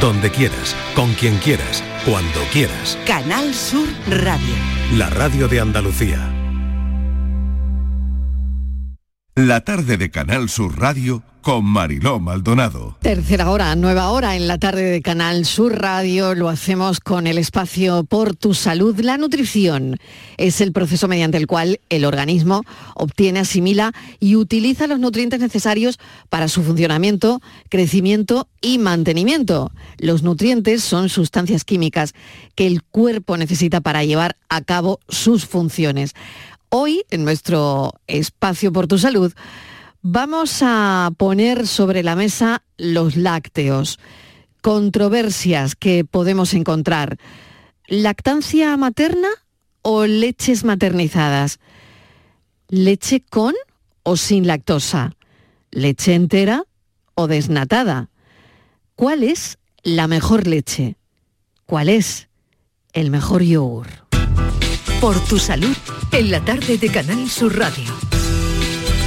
donde quieras, con quien quieras, cuando quieras. Canal Sur Radio. La radio de Andalucía. La tarde de Canal Sur Radio con Mariló Maldonado. Tercera hora, nueva hora en la tarde de Canal Sur Radio. Lo hacemos con el espacio Por tu Salud. La nutrición es el proceso mediante el cual el organismo obtiene, asimila y utiliza los nutrientes necesarios para su funcionamiento, crecimiento y mantenimiento. Los nutrientes son sustancias químicas que el cuerpo necesita para llevar a cabo sus funciones. Hoy, en nuestro espacio Por tu Salud, Vamos a poner sobre la mesa los lácteos, controversias que podemos encontrar. ¿Lactancia materna o leches maternizadas? ¿Leche con o sin lactosa? ¿Leche entera o desnatada? ¿Cuál es la mejor leche? ¿Cuál es el mejor yogur? Por tu salud, en la tarde de Canal Sur Radio.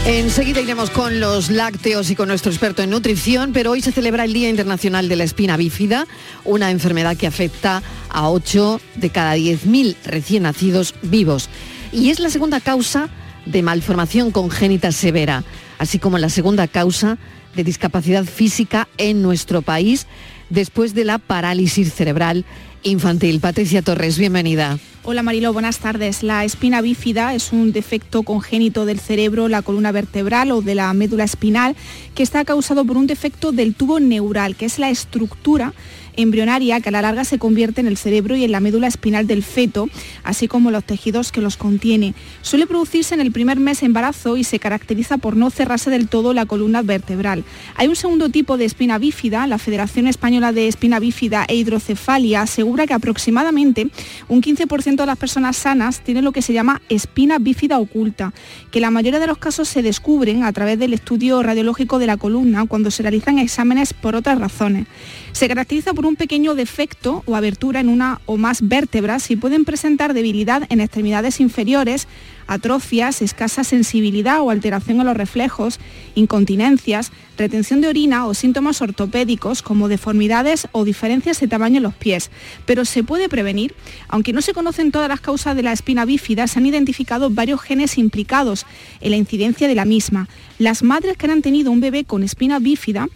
Enseguida iremos con los lácteos y con nuestro experto en nutrición, pero hoy se celebra el Día Internacional de la Espina Bífida, una enfermedad que afecta a 8 de cada 10.000 recién nacidos vivos. Y es la segunda causa de malformación congénita severa, así como la segunda causa de discapacidad física en nuestro país después de la parálisis cerebral infantil. Patricia Torres, bienvenida. Hola Marilo, buenas tardes. La espina bífida es un defecto congénito del cerebro, la columna vertebral o de la médula espinal que está causado por un defecto del tubo neural, que es la estructura embrionaria que a la larga se convierte en el cerebro y en la médula espinal del feto, así como los tejidos que los contiene. Suele producirse en el primer mes de embarazo y se caracteriza por no cerrarse del todo la columna vertebral. Hay un segundo tipo de espina bífida, la Federación Española de Espina Bífida e Hidrocefalia que aproximadamente un 15% de las personas sanas tienen lo que se llama espina bífida oculta, que la mayoría de los casos se descubren a través del estudio radiológico de la columna cuando se realizan exámenes por otras razones. Se caracteriza por un pequeño defecto o abertura en una o más vértebras y pueden presentar debilidad en extremidades inferiores, atrofias, escasa sensibilidad o alteración en los reflejos, incontinencias, retención de orina o síntomas ortopédicos como deformidades o diferencias de tamaño en los pies. Pero se puede prevenir. Aunque no se conocen todas las causas de la espina bífida, se han identificado varios genes implicados en la incidencia de la misma. Las madres que han tenido un bebé con espina bífida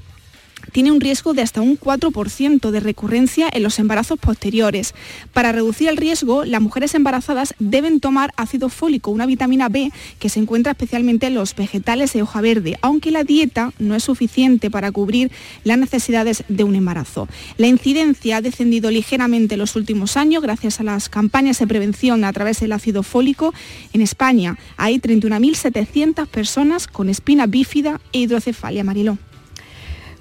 tiene un riesgo de hasta un 4% de recurrencia en los embarazos posteriores. Para reducir el riesgo, las mujeres embarazadas deben tomar ácido fólico, una vitamina B que se encuentra especialmente en los vegetales de hoja verde, aunque la dieta no es suficiente para cubrir las necesidades de un embarazo. La incidencia ha descendido ligeramente en los últimos años gracias a las campañas de prevención a través del ácido fólico. En España hay 31.700 personas con espina bífida e hidrocefalia. Mariló.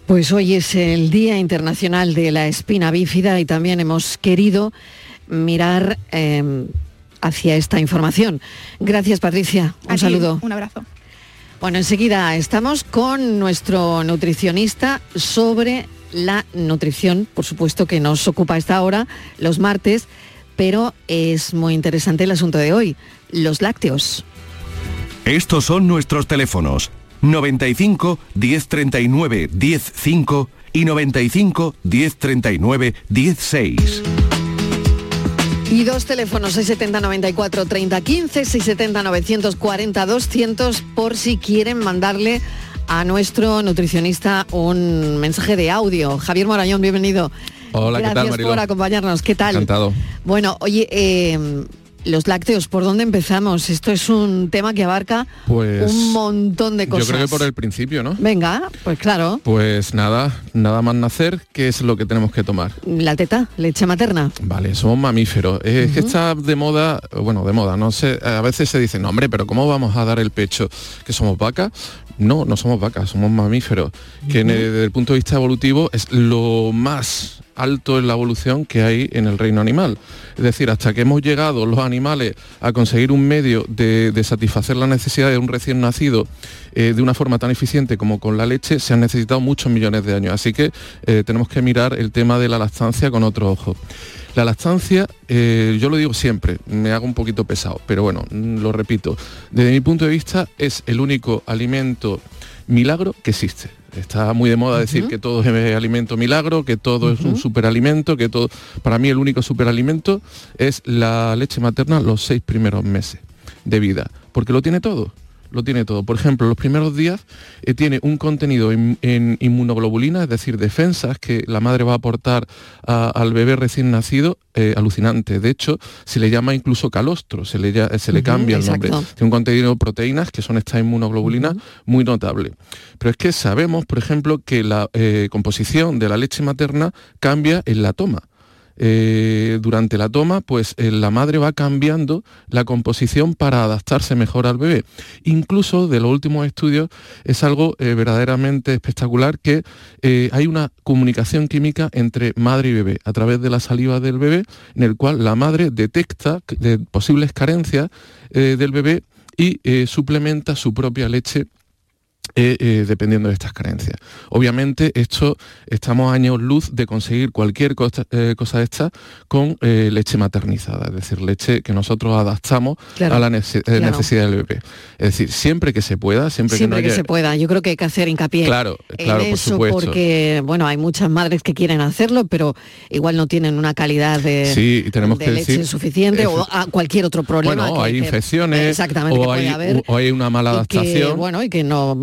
Pues hoy es el Día Internacional de la Espina Bífida y también hemos querido mirar em, hacia esta información. Gracias Patricia, un saludo. Un abrazo. Bueno, enseguida estamos con nuestro nutricionista sobre la nutrición, por supuesto que nos ocupa esta hora los martes, pero es muy interesante el asunto de hoy, los lácteos. Estos son nuestros teléfonos 95 1039 105 y 95 1039 16. Y dos teléfonos, 670 94 30 15, 670 940 200 por si quieren mandarle a nuestro nutricionista un mensaje de audio. Javier Morañón, bienvenido. Hola, Gracias ¿qué tal, por acompañarnos. ¿Qué tal? Encantado. Bueno, oye, eh, los lácteos, ¿por dónde empezamos? Esto es un tema que abarca Pues, un montón de cosas. Yo creo que por el principio, ¿no? Venga, pues claro. Pues nada, nada más nacer, ¿qué es lo que tenemos que tomar? La teta, leche materna. Vale, somos mamíferos. Es que está de moda, bueno, de moda, no sé, a veces se dice, no hombre, pero ¿cómo vamos a dar el pecho? ¿Que somos vacas? No, no somos vacas, somos mamíferos, que desde el punto de vista evolutivo es lo más alto en la evolución que hay en el reino animal. Es decir, hasta que hemos llegado los animales a conseguir un medio de, satisfacer la necesidad de un recién nacido eh, de una forma tan eficiente como con la leche, se han necesitado muchos millones de años. Así que eh, tenemos que mirar el tema de la lactancia con otro ojo. La lactancia, eh, yo lo digo siempre, me hago un poquito pesado, pero bueno, mm, lo repito, desde mi punto de vista es el único alimento milagro que existe. Está muy de moda decir que todo es alimento milagro, que todo es un superalimento, que todo... Para mí el único superalimento es la leche materna los seis primeros meses de vida, porque lo tiene todo lo tiene todo. Por ejemplo, los primeros días eh, tiene un contenido en, inmunoglobulina, es decir, defensas que la madre va a aportar al bebé recién nacido, eh, alucinante. De hecho, se le llama incluso calostro, se le, se le cambia el nombre. Tiene un contenido de proteínas, que son estas inmunoglobulinas, muy notable. Pero es que sabemos, por ejemplo, que la eh, composición de la leche materna cambia en la toma. Eh, durante la toma, pues eh, la madre va cambiando la composición para adaptarse mejor al bebé. Incluso de los últimos estudios es algo eh, verdaderamente espectacular que hay una comunicación química entre madre y bebé a través de la saliva del bebé, en el cual la madre detecta posibles carencias del bebé y suplementa su propia leche eh, eh, dependiendo de estas carencias. Obviamente, esto estamos años luz de conseguir cualquier cosa, eh, cosa de esta con leche maternizada, es decir, leche que nosotros adaptamos a la necesidad del bebé. Es decir, siempre que se pueda, siempre, que, no haya... se pueda. Yo creo que hay que hacer hincapié claro, claro, en eso porque, bueno, hay muchas madres que quieren hacerlo, pero igual no tienen una calidad de, sí, tenemos que leche decir, suficiente o a cualquier otro problema. Bueno, hay infecciones exactamente, o, hay, o hay una mala adaptación. bueno, y que no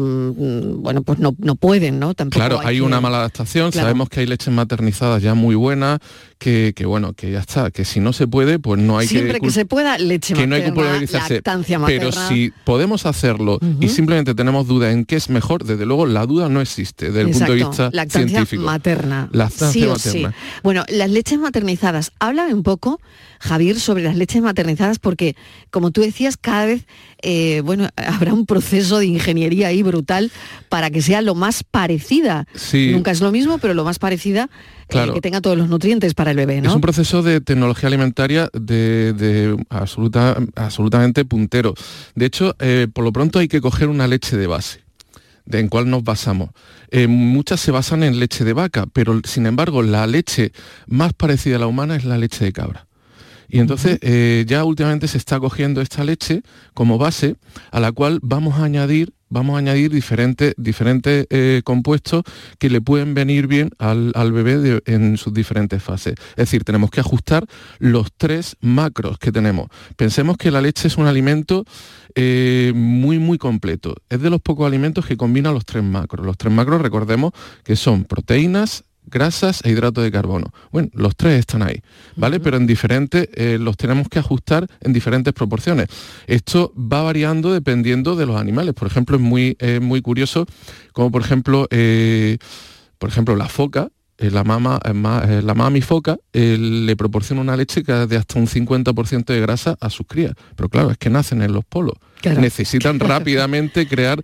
bueno, pues no, no pueden, ¿no? Tampoco claro, hay, una mala adaptación, sabemos que hay leches maternizadas ya muy buenas, que, bueno, que ya está, que si no se puede, pues no hay que... Siempre que se pueda, leche que materna, no hay que lactancia Pero si podemos hacerlo y simplemente tenemos duda en qué es mejor, desde luego la duda no existe desde el punto de vista lactancia científico. materna. Lactancia materna. Bueno, las leches maternizadas, háblame un poco, Javier, sobre las leches maternizadas, porque como tú decías, cada vez eh, bueno, habrá un proceso de ingeniería ahí brutal para que sea lo más parecida. Nunca es lo mismo, pero lo más parecida eh, que tenga todos los nutrientes para el bebé, ¿no? Es un proceso de tecnología alimentaria de, absoluta, absolutamente puntero. De hecho, eh, por lo pronto hay que coger una leche de base de en cuál nos basamos. muchas se basan en leche de vaca, pero sin embargo la leche más parecida a la humana es la leche de cabra. Y entonces eh, ya últimamente se está cogiendo esta leche como base a la cual vamos a añadir vamos a añadir diferentes, diferentes eh, compuestos que le pueden venir bien al, bebé en sus diferentes fases. Es decir, tenemos que ajustar los tres macros que tenemos. Pensemos que la leche es un alimento eh, muy, muy completo. Es de los pocos alimentos que combina los tres macros. Los tres macros, recordemos que son proteínas, grasas e hidratos de carbono. Bueno, los tres están ahí, ¿vale? Pero en diferentes, eh, los tenemos que ajustar en diferentes proporciones. Esto va variando dependiendo de los animales. Por ejemplo, es muy, muy curioso, como por ejemplo, eh, por ejemplo, la foca, eh, la mama, la mami foca le proporciona una leche que de hasta un 50% de grasa a sus crías. Pero claro, es que nacen en los polos necesitan rápidamente crear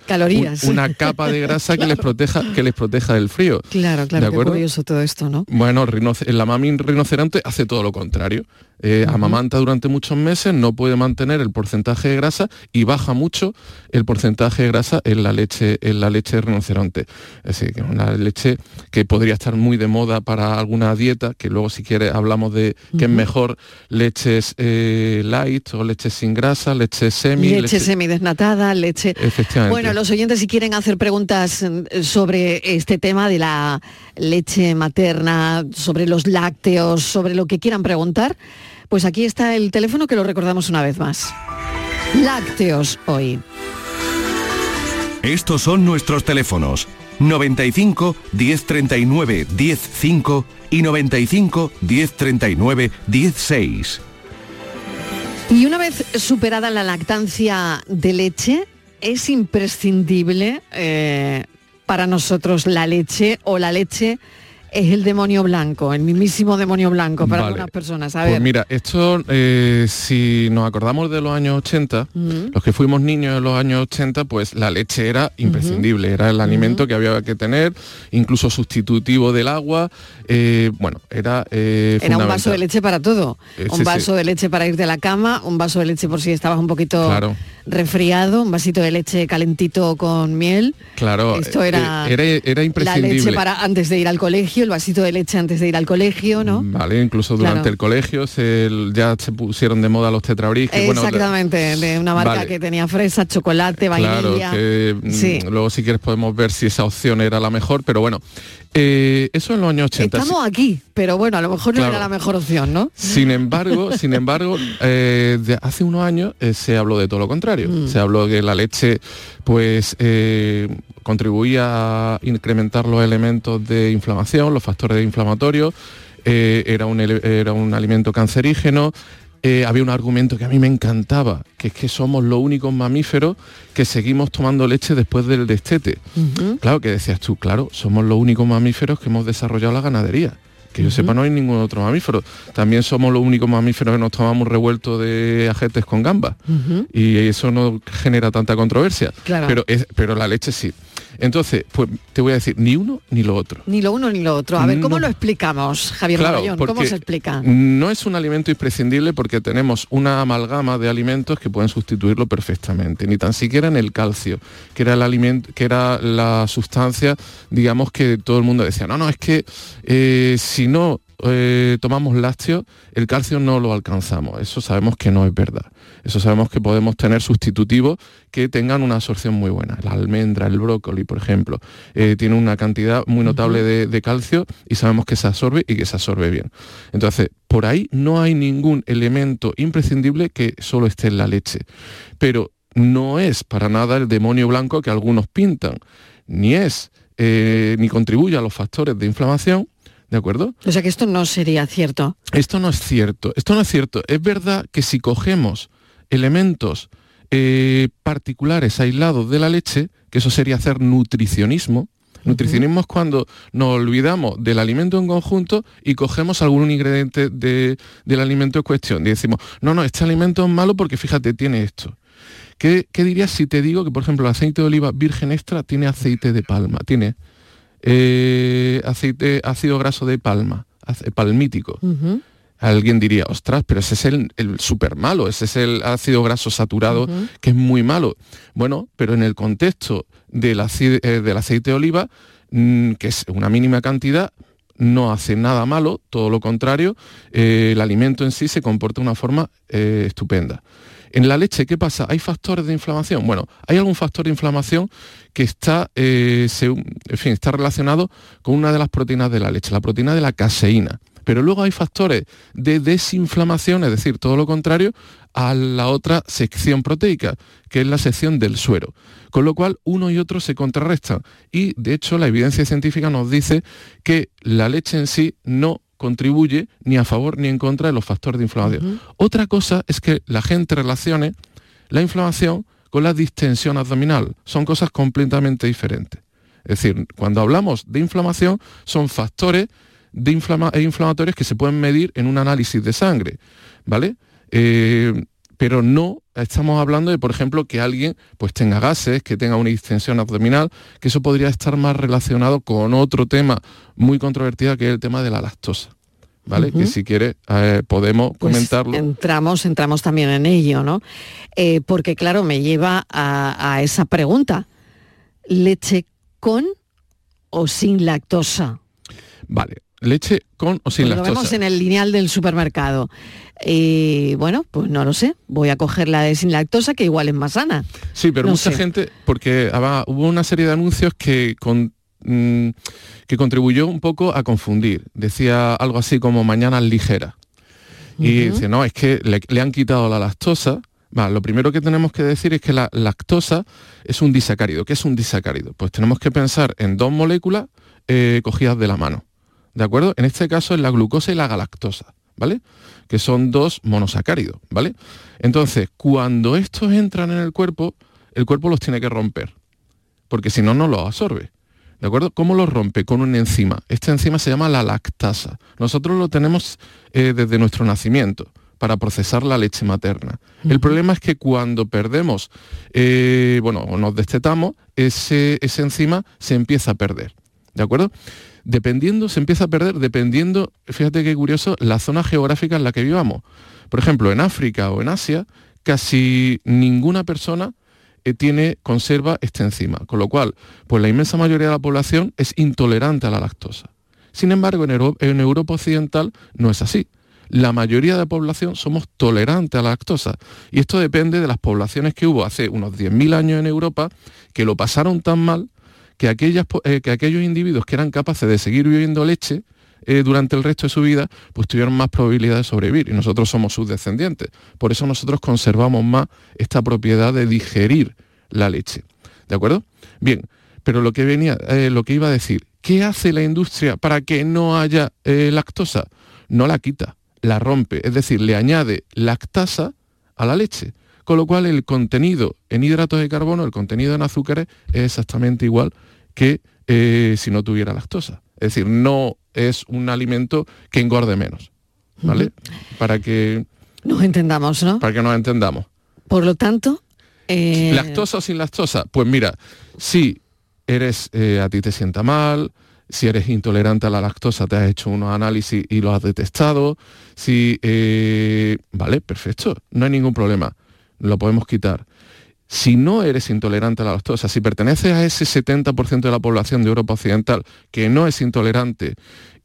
una capa de grasa que les proteja que les proteja del frío. Claro, claro, qué curioso todo esto, ¿no? Bueno, la mami rinoceronte hace todo lo contrario. Eh, amamanta durante muchos meses, no puede mantener el porcentaje de grasa y baja mucho el porcentaje de grasa en la leche, en la leche de rinoceronte. Es decir, que es una leche que podría estar muy de moda para alguna dieta, que luego si quiere hablamos de que es mejor leches eh, light o leches sin grasa, leches semi, semidesnatada, leche. Bueno, los oyentes si quieren hacer preguntas mm, sobre este tema de la leche materna, sobre los lácteos, sobre lo que quieran preguntar, pues aquí está el teléfono que lo recordamos una vez más. Lácteos hoy. Estos son nuestros teléfonos 95 1039 105 y 95 1039 16. Y una vez superada la lactancia de leche, es imprescindible eh, para nosotros la leche o la leche es el demonio blanco, el mismísimo demonio blanco para algunas personas. A pues mira, esto, eh, si nos acordamos de los años 80, los que fuimos niños en los años 80, pues la leche era imprescindible, era el alimento que había que tener, incluso sustitutivo del agua. Eh, bueno, era... Eh, era un vaso de leche para todo. un vaso de leche para irte a la cama, un vaso de leche por si estabas un poquito resfriado, un vasito de leche calentito con miel. Claro, esto era, eh, era, imprescindible. La leche para antes de ir al colegio, el vasito de leche antes de ir al colegio, ¿no? Vale, incluso durante el colegio se, ya se pusieron de moda los tetrabris. Exactamente, de una marca que tenía fresa, chocolate, vainilla. Claro, que mm, luego si quieres podemos ver si esa opción era la mejor, pero bueno, eh, eso en los años 80. Estamos aquí, pero bueno, a lo mejor no era la mejor opción, ¿no? Sin embargo, sin embargo, eh, hace unos años eh, se habló de todo lo contrario. Mm. Se habló que la leche, pues, contribuía a incrementar los elementos de inflamación, los factores inflamatorios. era, un, era un alimento cancerígeno, eh, había un argumento que a mí me encantaba, que es que somos los únicos mamíferos que seguimos tomando leche después del destete. Claro, que decías tú, claro, somos los únicos mamíferos que hemos desarrollado la ganadería. Que yo sepa, no hay ningún otro mamífero. También somos los únicos mamíferos que nos tomamos revuelto de ajetes con gambas. Y eso no genera tanta controversia. Pero, pero la leche sí. Entonces, pues te voy a decir, ni uno ni lo otro. Ni lo uno ni lo otro. A ver, ¿cómo lo explicamos, Javier claro, ¿Cómo se explica? No es un alimento imprescindible porque tenemos una amalgama de alimentos que pueden sustituirlo perfectamente, ni tan siquiera en el calcio, que era el alimento, que era la sustancia, digamos que todo el mundo decía, no, no, es que eh, si no eh, tomamos lácteos, el calcio no lo alcanzamos. Eso sabemos que no es verdad. Eso sabemos que podemos tener sustitutivos que tengan una absorción muy buena. La almendra, el brócoli, por ejemplo, eh, tiene una cantidad muy notable de, calcio y sabemos que se absorbe y que se absorbe bien. Entonces, por ahí no hay ningún elemento imprescindible que solo esté en la leche. Pero no es para nada el demonio blanco que algunos pintan, ni es, eh, ni contribuye a los factores de inflamación, ¿De acuerdo? O sea que esto no sería cierto. Esto no es cierto. Esto no es cierto. Es verdad que si cogemos elementos eh, particulares aislados de la leche, que eso sería hacer nutricionismo, Nutricionismo es cuando nos olvidamos del alimento en conjunto y cogemos algún ingrediente del alimento en cuestión. Y decimos, no, no, este alimento es malo porque fíjate, tiene esto. ¿Qué, ¿Qué, dirías si te digo que, por ejemplo, el aceite de oliva virgen extra tiene aceite de palma? Tiene eh, aceite, ácido graso de palma, palmítico. Alguien diría, ostras, pero ese es el, el súper malo, ese es el ácido graso saturado que es muy malo. Bueno, pero en el contexto del, eh, del aceite de oliva, mm, que es una mínima cantidad, no hace nada malo, todo lo contrario, eh, el alimento en sí se comporta de una forma estupenda. En la leche, ¿qué pasa? ¿Hay factores de inflamación? Bueno, hay algún factor de inflamación que está, eh, fin, está relacionado con una de las proteínas de la leche, la proteína de la caseína. Pero luego hay factores de desinflamación, es decir, todo lo contrario a la otra sección proteica, que es la sección del suero. Con lo cual, uno y otro se contrarrestan. Y, de hecho, la evidencia científica nos dice que la leche en sí no contribuye ni a favor ni en contra de los factores de inflamación. Otra cosa es que la gente relacione la inflamación con la distensión abdominal. Son cosas completamente diferentes. Es decir, cuando hablamos de inflamación, son factores de e inflamatorios que se pueden medir en un análisis de sangre, ¿vale? Eh, pero no estamos hablando de, por ejemplo, que alguien pues tenga gases, que tenga una distensión abdominal, que eso podría estar más relacionado con otro tema muy controvertido que es el tema de la lactosa. ¿Vale? Que si quiere eh, podemos pues comentarlo. Entramos, entramos también en ello, ¿no? Eh, porque claro, me lleva a, esa pregunta. ¿Leche con o sin lactosa? Vale, leche con o sin lactosa. Lo vemos en el lineal del supermercado. Y bueno, pues no lo sé, voy a coger la de sin lactosa, que igual es más sana. Sí, pero mucha gente, porque hubo una serie de anuncios que, mm, que contribuyó un poco a confundir. Decía algo así como mañana ligera. Y dice, no, es que le, han quitado la lactosa. lo primero que tenemos que decir es que la lactosa es un disacárido. ¿Qué es un disacárido? Pues tenemos que pensar en dos moléculas eh, cogidas de la mano. ¿De acuerdo? En este caso es la glucosa y la galactosa. ¿vale? Que son dos monosacáridos, ¿vale? Entonces, cuando estos entran en el cuerpo, el cuerpo los tiene que romper, porque si no, no los absorbe. ¿De acuerdo? ¿Cómo los rompe? Con una enzima. Esta enzima se llama la lactasa. Nosotros lo tenemos eh, desde nuestro nacimiento para procesar la leche materna. El problema es que cuando perdemos, eh, bueno, o nos destetamos, ese, esa enzima se empieza a perder. ¿De acuerdo? Dependiendo, se empieza a perder dependiendo, fíjate qué curioso, la zona geográfica en la que vivamos. Por ejemplo, en África o en Asia, casi ninguna persona eh, tiene, conserva esta enzima, con lo cual, pues la inmensa mayoría de la población es intolerante a la lactosa. Sin embargo, en, en Europa Occidental no es así. La mayoría de la población somos tolerantes a la lactosa. Y esto depende de las poblaciones que hubo hace unos 10.000 años en Europa, que lo pasaron tan mal que, aquellas, eh, que aquellos individuos que eran capaces de seguir bebiendo leche, eh, durante el resto de su vida, pues tuvieron más probabilidad de sobrevivir y nosotros somos sus descendientes. Por eso nosotros conservamos más esta propiedad de digerir la leche. ¿De acuerdo? Bien, pero lo que venía, eh, lo que iba a decir, ¿qué hace la industria para que no haya lactosa? No la quita, la rompe, es decir, le añade lactasa a la leche. Con lo cual el contenido en hidratos de carbono, el contenido en azúcares es exactamente igual que si no tuviera lactosa. Es decir, no es un alimento que engorde menos. ¿Vale? Para que... Nos entendamos, ¿no? Para que nos entendamos. Por lo tanto... Eh, ¿Lactosa o sin lactosa? Pues mira, si eres, eh, a ti te sienta mal, si eres intolerante a la lactosa, te has hecho unos análisis y lo has detectado, si... Eh, vale, perfecto, no hay ningún problema, lo podemos quitar. Si no eres intolerante a la lactosa, si perteneces a ese 70% de la población de Europa Occidental que no es intolerante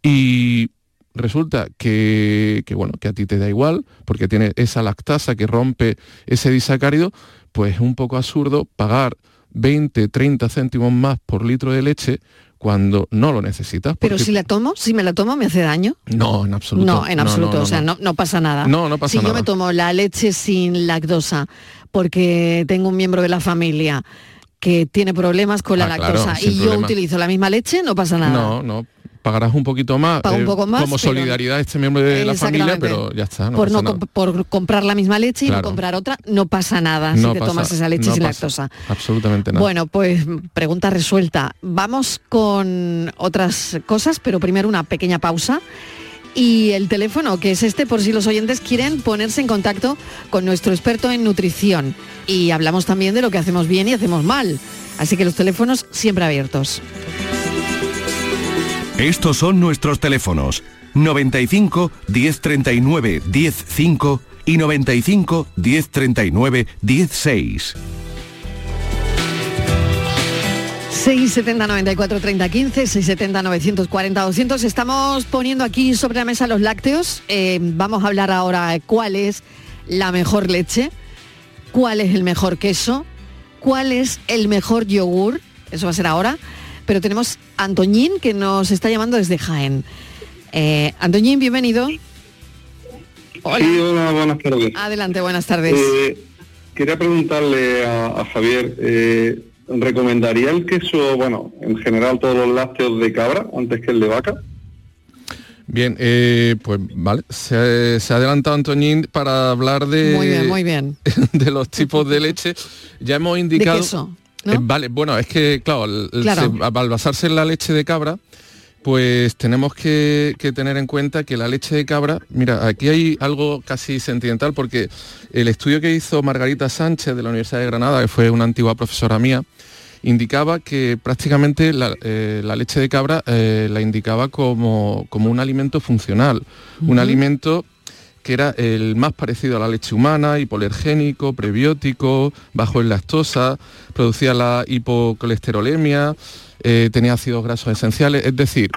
y resulta que, bueno, que a ti te da igual porque tiene esa lactasa que rompe ese disacárido, pues es un poco absurdo pagar 20, 30 céntimos más por litro de leche cuando no lo necesitas. Pero si la tomo, si me la tomo, ¿me hace daño? No, en absoluto. No, en absoluto, o sea, no, pasa nada. No, no pasa nada. Si yo me tomo la leche sin lactosa porque tengo un miembro de la familia que tiene problemas con la ah, lactosa y yo utilizo la misma leche, no pasa nada. No, no, pagarás un poquito más, un eh, poco más como solidaridad a este miembro de la familia, pero ya está. por, no, por comprar la misma leche y no comprar otra, no pasa nada si te tomas esa leche sin lactosa. Absolutamente nada. Bueno, pues pregunta resuelta. Vamos con otras cosas, pero primero una pequeña pausa y el teléfono, que es este, por si los oyentes quieren ponerse en contacto con nuestro experto en nutrición. Y hablamos también de lo que hacemos bien y hacemos mal. Así que los teléfonos siempre abiertos. Estos son nuestros teléfonos 95 1039 105 y 95 1039 16. 670 94 30 15, 670 940 200. Estamos poniendo aquí sobre la mesa los lácteos. Eh, vamos a hablar ahora cuál es la mejor leche, cuál es el mejor queso, cuál es el mejor yogur. Eso va a ser ahora. Pero tenemos a Antoñín que nos está llamando desde Jaén. Eh, Antoñín, bienvenido. Hola. Sí, hola, buenas tardes. Adelante, buenas tardes. Eh, quería preguntarle a, Javier, eh, ¿recomendaría el queso, bueno, en general todos los lácteos de cabra antes que el de vaca? Bien, eh, pues vale, se, ha adelantado Antoñín para hablar de, muy bien, muy bien. de los tipos de leche. Ya hemos indicado... De queso, eh, vale, bueno, es que, claro, al basarse en la leche de cabra, pues tenemos que, que, tener en cuenta que la leche de cabra, mira, aquí hay algo casi sentimental porque el estudio que hizo Margarita Sánchez de la Universidad de Granada, que fue una antigua profesora mía, indicaba que prácticamente la, eh, leche de cabra eh, la indicaba como, un alimento funcional, un alimento que era el más parecido a la leche humana, hipolergénico, prebiótico, bajo en lactosa, producía la hipocolesterolemia, eh, tenía ácidos grasos esenciales, es decir,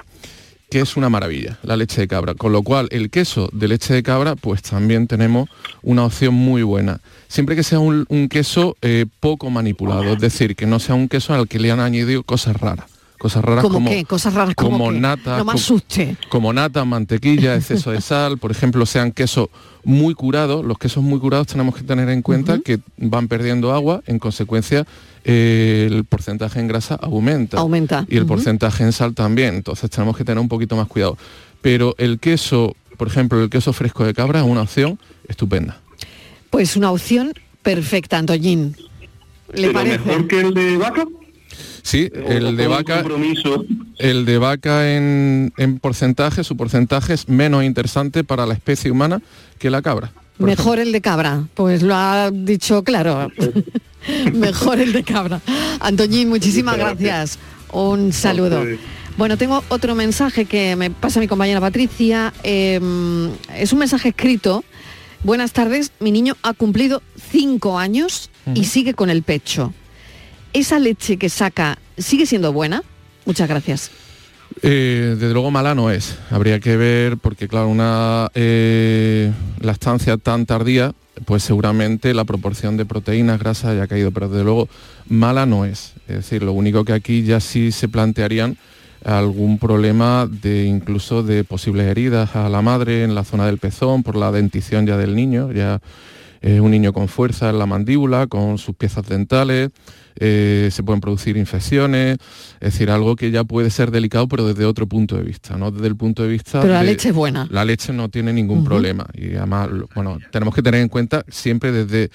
que es una maravilla la leche de cabra, con lo cual el queso de leche de cabra, pues también tenemos una opción muy buena siempre que sea un, queso eh, poco manipulado, es decir, que no sea un queso al que le han añadido cosas raras. Cosas raras como, Cosas raras como, nata, no me asuste. como nata, mantequilla, exceso de sal, por ejemplo, sean quesos muy curados. Los quesos muy curados tenemos que tener en cuenta que van perdiendo agua, en consecuencia eh, el porcentaje en grasa aumenta. Aumenta. Y el porcentaje en sal también. Entonces tenemos que tener un poquito más cuidado. Pero el queso, por ejemplo, el queso fresco de cabra es una opción estupenda. Pues una opción perfecta, Antoñín. ¿Le parece? mejor que el de vaca? Sí, el de vaca, el de vaca en, porcentaje, su porcentaje es menos interesante para la especie humana que la cabra. Mejor el de cabra, pues lo ha dicho claro. Mejor el de cabra. Antoñín, muchísimas gracias. Un saludo. Bueno, tengo otro mensaje que me pasa mi compañera Patricia. Em, es un mensaje escrito Buenas tardes, mi niño ha cumplido cinco años y sigue con el pecho. ¿Esa leche que saca sigue siendo buena? Muchas gracias. Eh, desde luego mala no es. Habría que ver, porque claro, una eh, lactancia tan tardía, pues seguramente la proporción de proteínas, grasas haya caído, pero desde luego mala no es. Es decir, lo único que aquí ya sí se plantearían algún problema de incluso de posibles heridas a la madre en la zona del pezón por la dentición ya del niño, ya es un niño con fuerza en la mandíbula, con sus piezas dentales, eh, se pueden producir infecciones, es decir, algo que ya puede ser delicado, pero desde otro punto de vista, no desde el punto de vista Pero la de- leche es buena. la leche no tiene ningún problema. Y además, bueno, tenemos que tener en cuenta siempre desde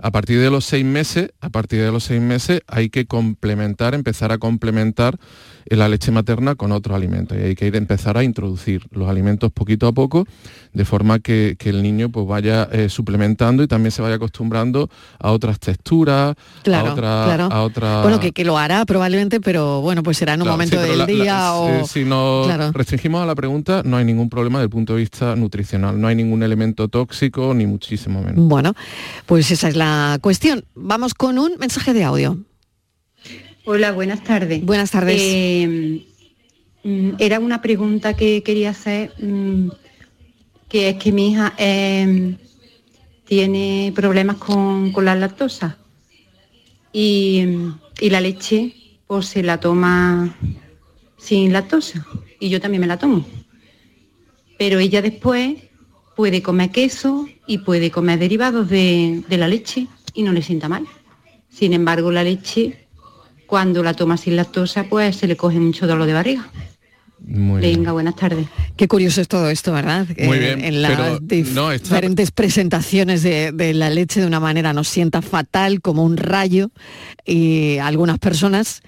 a partir de los seis meses, a partir de los seis meses hay que complementar, empezar a complementar la leche materna con otros alimentos y hay que ir a empezar a introducir los alimentos poquito a poco de forma que, que el niño pues vaya eh, suplementando y también se vaya acostumbrando a otras texturas, Claro, a otra, claro. a otra Bueno, que, que lo hará probablemente, pero bueno, pues será en un Claro, momento sí, del la- la- día o... eh, si nos restringimos a la pregunta, no hay ningún problema desde el punto de vista nutricional, no hay ningún elemento tóxico ni muchísimo menos. Bueno, pues esa es la cuestión. Vamos con un mensaje de audio. Hola, buenas tardes. Buenas tardes. Eh, mm, era una pregunta que quería hacer, mm, que es que mi hija eh, tiene problemas con, con la lactosa y, y la leche pues se la toma sin lactosa y yo también me la tomo. Pero ella después puede comer queso y puede comer derivados de, de la leche y no le sienta mal. Sin embargo, la leche cuando la toma sin lactosa, pues se le coge mucho dolor de barriga. Muy bien. Venga, buenas tardes. Qué curioso es todo esto, ¿verdad? Muy Eh, bien, en las no, diferentes presentaciones de, de la leche de una manera nos sienta fatal, como un rayo, y algunas personas,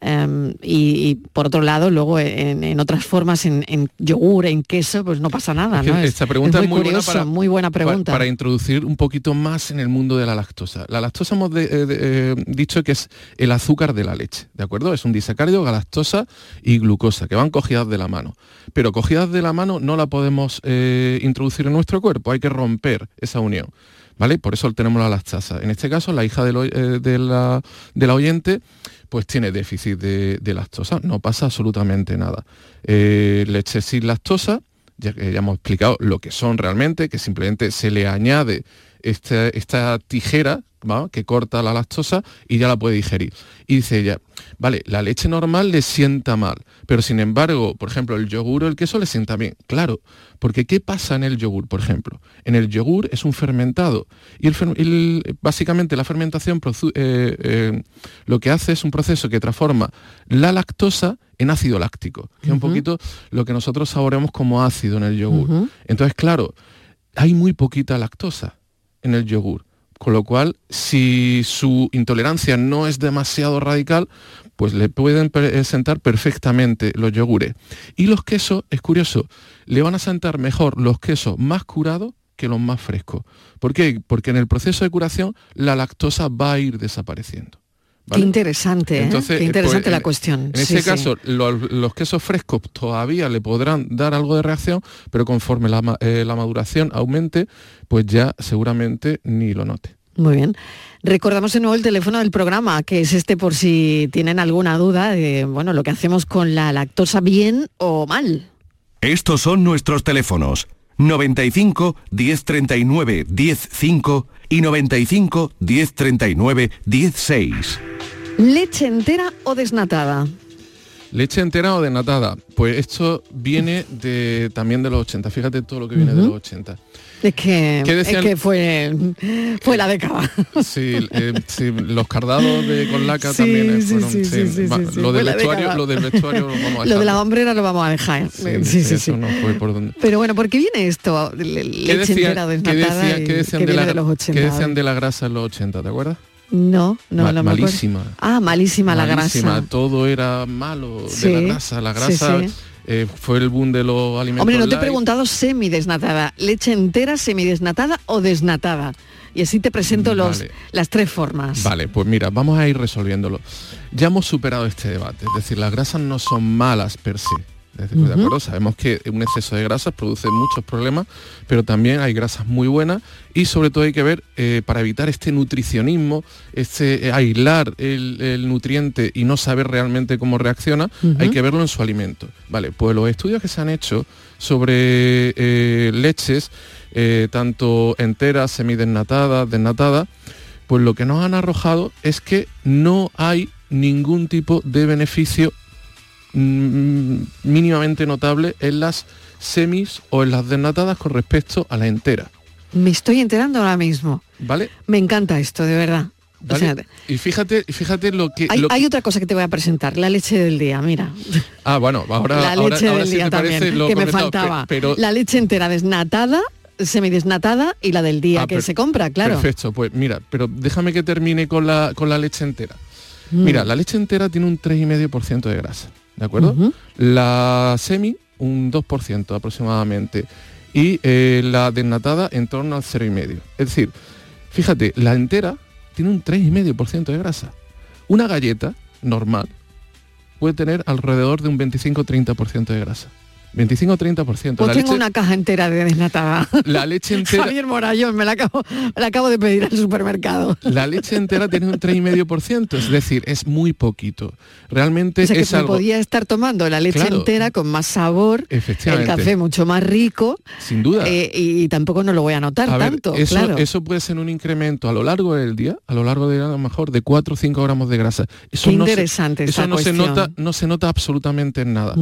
em, y, y por otro lado, luego en, en otras formas, en, en yogur, en queso, pues no pasa nada, esta pregunta es, muy, buena curioso, para, muy buena pregunta. Para, introducir un poquito más en el mundo de la lactosa. La lactosa hemos de- eh, de- eh, dicho que es el azúcar de la leche, ¿de acuerdo? Es un disacárido, galactosa y glucosa, que van cogidas de la mano. Pero cogidas de la mano no la podemos eh, introducir en nuestro cuerpo, hay que romper esa unión. ¿Vale? Por eso tenemos la lactasa. En este caso, la hija eh, de, la, de la oyente pues tiene déficit de, lactosa, no pasa absolutamente nada. Eh, leche sin lactosa, ya que ya hemos explicado lo que son realmente, que simplemente se le añade esta, esta tijera ¿va? que corta la lactosa y ya la puede digerir. Y dice ella, vale, la leche normal le sienta mal, pero sin embargo, por ejemplo, el yogur o el queso le sienta bien. Claro, porque ¿qué pasa en el yogur, por ejemplo? En el yogur es un fermentado y el básicamente la fermentación eh, eh, lo que hace es un proceso que transforma la lactosa en ácido láctico, que es un poquito lo que nosotros saboreamos como ácido en el yogur. Entonces, claro, hay muy poquita lactosa en el yogur, con lo cual, si su intolerancia no es demasiado radical, pues le pueden pre- sentar perfectamente los yogures. Y los quesos, es curioso, le van a sentar mejor los quesos más curados que los más frescos. ¿Por qué? Porque en el proceso de curación la lactosa va a ir desapareciendo. Qué interesante, ¿eh? Qué eh, interesante pues, la en- cuestión. En Sí, este sí. caso, lo- los quesos frescos todavía le podrán dar algo de reacción, pero conforme la, eh, la maduración aumente, pues ya seguramente ni lo note. Muy bien. Recordamos de nuevo el teléfono del programa, que es este por si tienen alguna duda de bueno, lo que hacemos con la lactosa bien o mal. Estos son nuestros teléfonos 95 1039 105 y 95 1039 16. ¿Leche entera o desnatada? ¿Leche entera o desnatada? Pues esto viene de, también de los 80. Fíjate todo lo que viene de Ujú. los 80. Es que, ¿Qué es que fue, fue la década. Sí, eh, sí, los cardados de con laca Sí, también eh, sí, fueron. sí, sí, sí, va, sí, sí, lo, del la vestuario, lo del vestuario lo vamos a Lo de la hombrera lo vamos a dejar. Sí, Sí, sí, eso sí. no fue por donde. Pero bueno, ¿por qué viene esto? Le- ¿Qué decían, qué qué de la, de los qué 80. decían de la grasa en los 80, ¿te acuerdas? No, no, Ma- acuerdo. malísima. Ah, malísima, la Malísima, grasa. todo era malo de Sí, la grasa. La sí, grasa sí. Eh, fue el boom de los alimentos. Hombre, no te he preguntado semidesnatada. ¿Leche entera, semidesnatada o desnatada? Y así te presento los, las tres formas. Vale, pues mira, vamos a ir resolviéndolo. Ya hemos superado este debate, es decir, las grasas no son malas per se, ¿De acuerdo? Sabemos que un exceso de grasas produce muchos problemas, pero también hay grasas muy buenas y sobre todo hay que ver, eh, para evitar este nutricionismo, este eh, aislar el, nutriente y no saber realmente cómo reacciona, hay que verlo en su alimento. Vale, pues los estudios que se han hecho sobre eh, leches, tanto enteras, semidesnatadas, desnatadas, pues lo que nos han arrojado es que no hay ningún tipo de beneficio mínimamente notable en las semis o en las desnatadas con respecto a la entera. Me estoy enterando ahora mismo. ¿Vale? Me encanta esto, de verdad. y fíjate, fíjate lo que hay, otra cosa que te voy a presentar, la leche del día, mira. Ah, bueno, ahora la leche del día también, que me faltaba. Pero, la leche entera desnatada, semidesnatada y la del día ah, que se compra, claro. Perfecto, pues mira, pero déjame que termine con la con la leche entera. Mm. Mira, la leche entera tiene un 3,5% de grasa. ¿De acuerdo? La semi, un 2% aproximadamente. Y eh, la desnatada en torno al 0,5. Es decir, fíjate, la entera tiene un 3,5% de grasa. Una galleta normal puede tener alrededor de un 25-30% de grasa. 25-30%. Pues tengo una caja entera de desnatada. La leche entera... Javier Morayón, me la acabo, la acabo de pedir al supermercado. La leche entera tiene un 3,5%, es decir, es muy poquito. Realmente o sea, que es algo... podía estar tomando la leche entera con más sabor, el café mucho más rico. Sin duda. Eh, y tampoco no lo voy a notar tanto, eso, claro. Eso puede ser un incremento a lo largo del día, a lo largo de a lo mejor de 4 o 5 gramos de grasa. Eso Qué interesante Eso no se, nota, no se nota absolutamente en nada.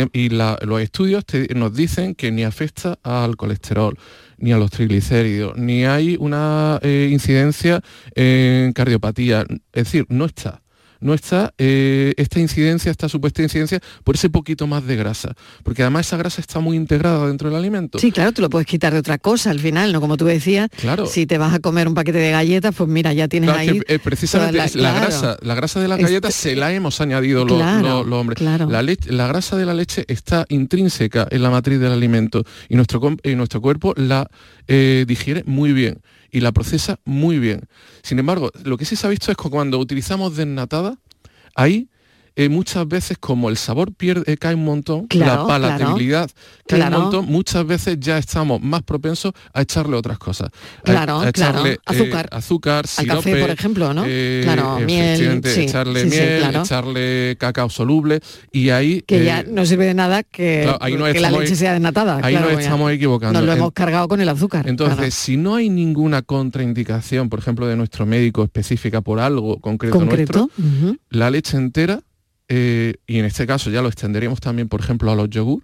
Em, y la, estudios nos dicen que ni afecta al colesterol, ni a los triglicéridos, ni hay una eh, incidencia en cardiopatía. Es decir, no está no está eh, esta incidencia, esta supuesta incidencia, por ese poquito más de grasa. Porque además esa grasa está muy integrada dentro del alimento. Sí, claro, tú lo puedes quitar de otra cosa al final, ¿no? Como tú decías, claro. si te vas a comer un paquete de galletas, pues mira, ya tienes ahí... Eh, precisamente la, grasa, la grasa de las galletas se la hemos añadido los, hombres. La, la grasa de la leche está intrínseca en la matriz del alimento y nuestro, y nuestro cuerpo la eh, digiere muy bien y la procesa muy bien. Sin embargo, lo que sí se ha visto es que cuando utilizamos desnatada, ahí eh, muchas veces como el sabor pierde, cae un montón, la palatabilidad cae un montón, muchas veces ya estamos más propensos a echarle otras cosas. Claro, echarle, claro. Azúcar. Eh, azúcar, Al café, por ejemplo, ¿no? Eh, claro, miel. echarle miel, echarle cacao soluble y ahí... Que ya no sirve de nada que, la leche sea desnatada. Ahí nos estamos equivocando. Nos lo hemos cargado con el azúcar. Entonces, si no hay ninguna contraindicación, por ejemplo, de nuestro médico específica por algo concreto, nuestro, la leche entera eh, y en este caso ya lo extenderíamos también, por ejemplo, a los yogur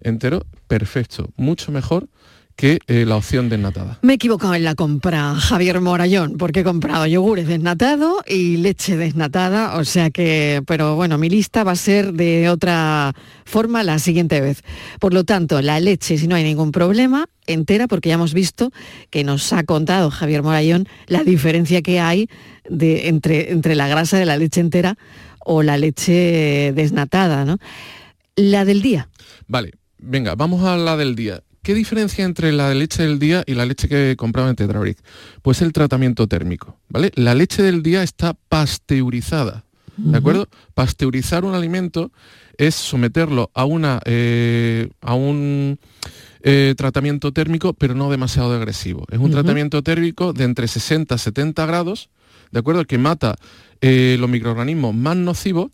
enteros, perfecto, mucho mejor que eh, la opción desnatada. Me he equivocado en la compra, Javier Morayón, porque he comprado yogures desnatados y leche desnatada, o sea que, pero bueno, mi lista va a ser de otra forma la siguiente vez. Por lo tanto, la leche, si no hay ningún problema, entera, porque ya hemos visto que nos ha contado Javier Morayón la diferencia que hay entre, entre la grasa de la leche entera o la leche desnatada, ¿no? La del día. Vale, venga, vamos a la del día. ¿Qué diferencia entre la leche del día y la leche que compraba en Tetrabric? Pues el tratamiento térmico, ¿vale? La leche del día está pasteurizada, ¿de acuerdo? Pasteurizar un alimento es someterlo a, una, eh, a un eh, tratamiento térmico, pero no demasiado agresivo. Es un tratamiento térmico de entre 60 y 70 grados, ¿de acuerdo? Que mata eh, los microorganismos más nocivos,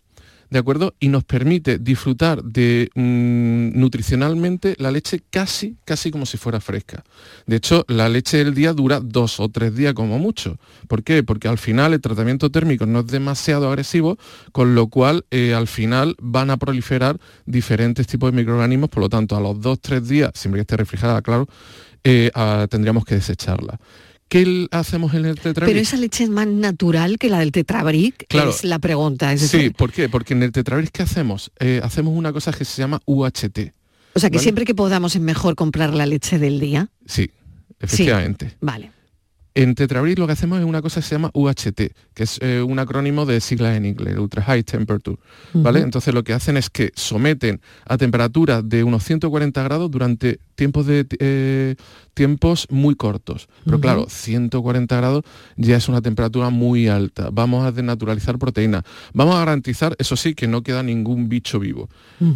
¿de acuerdo? Y nos permite disfrutar de mm, nutricionalmente la leche casi, casi como si fuera fresca. De hecho, la leche del día dura dos o tres días como mucho. ¿Por qué? Porque al final el tratamiento térmico no es demasiado agresivo, con lo cual eh, al final van a proliferar diferentes tipos de microorganismos, por lo tanto, a los dos, tres días, siempre que esté refrigerada, claro, eh, tendríamos que desecharla. ¿Qué hacemos en el tetrabric? Pero esa leche es más natural que la del tetrabric, claro. es la pregunta. sí, ¿por qué? Porque en el tetrabric, ¿qué hacemos? Eh, hacemos una cosa que se llama UHT. O sea, que siempre que podamos es mejor comprar la leche del día. Sí, efectivamente. vale. En tetrabric lo que hacemos es una cosa que se llama UHT, que es eh, un acrónimo de siglas en inglés, Ultra High Temperature, ¿vale? Entonces lo que hacen es que someten a temperaturas de unos 140 grados durante tiempos de eh, tiempos muy cortos. Pero claro, 140 grados ya es una temperatura muy alta. Vamos a desnaturalizar proteínas. Vamos a garantizar, eso sí, que no queda ningún bicho vivo.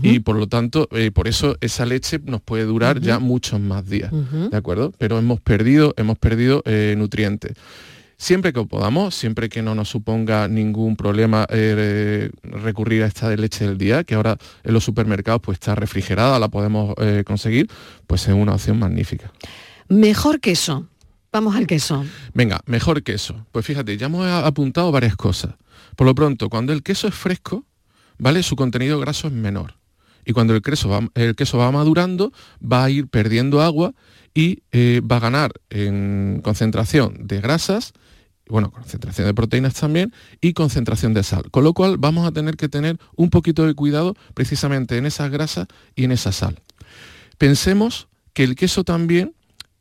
Y por lo tanto, eh, por eso esa leche nos puede durar ya muchos más días. ¿De acuerdo? Pero hemos perdido, hemos perdido nutrientes siempre que podamos, siempre que no nos suponga ningún problema eh, recurrir a esta leche del día, que ahora en los supermercados pues está refrigerada, la podemos eh, conseguir, pues es una opción magnífica. Mejor queso. Vamos al queso. Venga, mejor queso. Pues fíjate, ya hemos apuntado varias cosas. Por lo pronto, cuando el queso es fresco, ¿vale? Su contenido graso es menor. Y cuando el queso va, el queso va madurando, va a ir perdiendo agua y eh, va a ganar en concentración de grasas bueno, concentración de proteínas también y concentración de sal. Con lo cual vamos a tener que tener un poquito de cuidado precisamente en esas grasas y en esa sal. Pensemos que el queso también,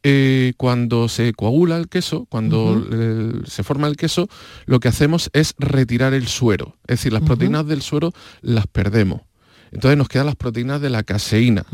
eh, cuando se coagula el queso, cuando se forma el queso, lo que hacemos es retirar el suero. Es decir, las proteínas del suero las perdemos. Entonces nos quedan las proteínas de la caseína.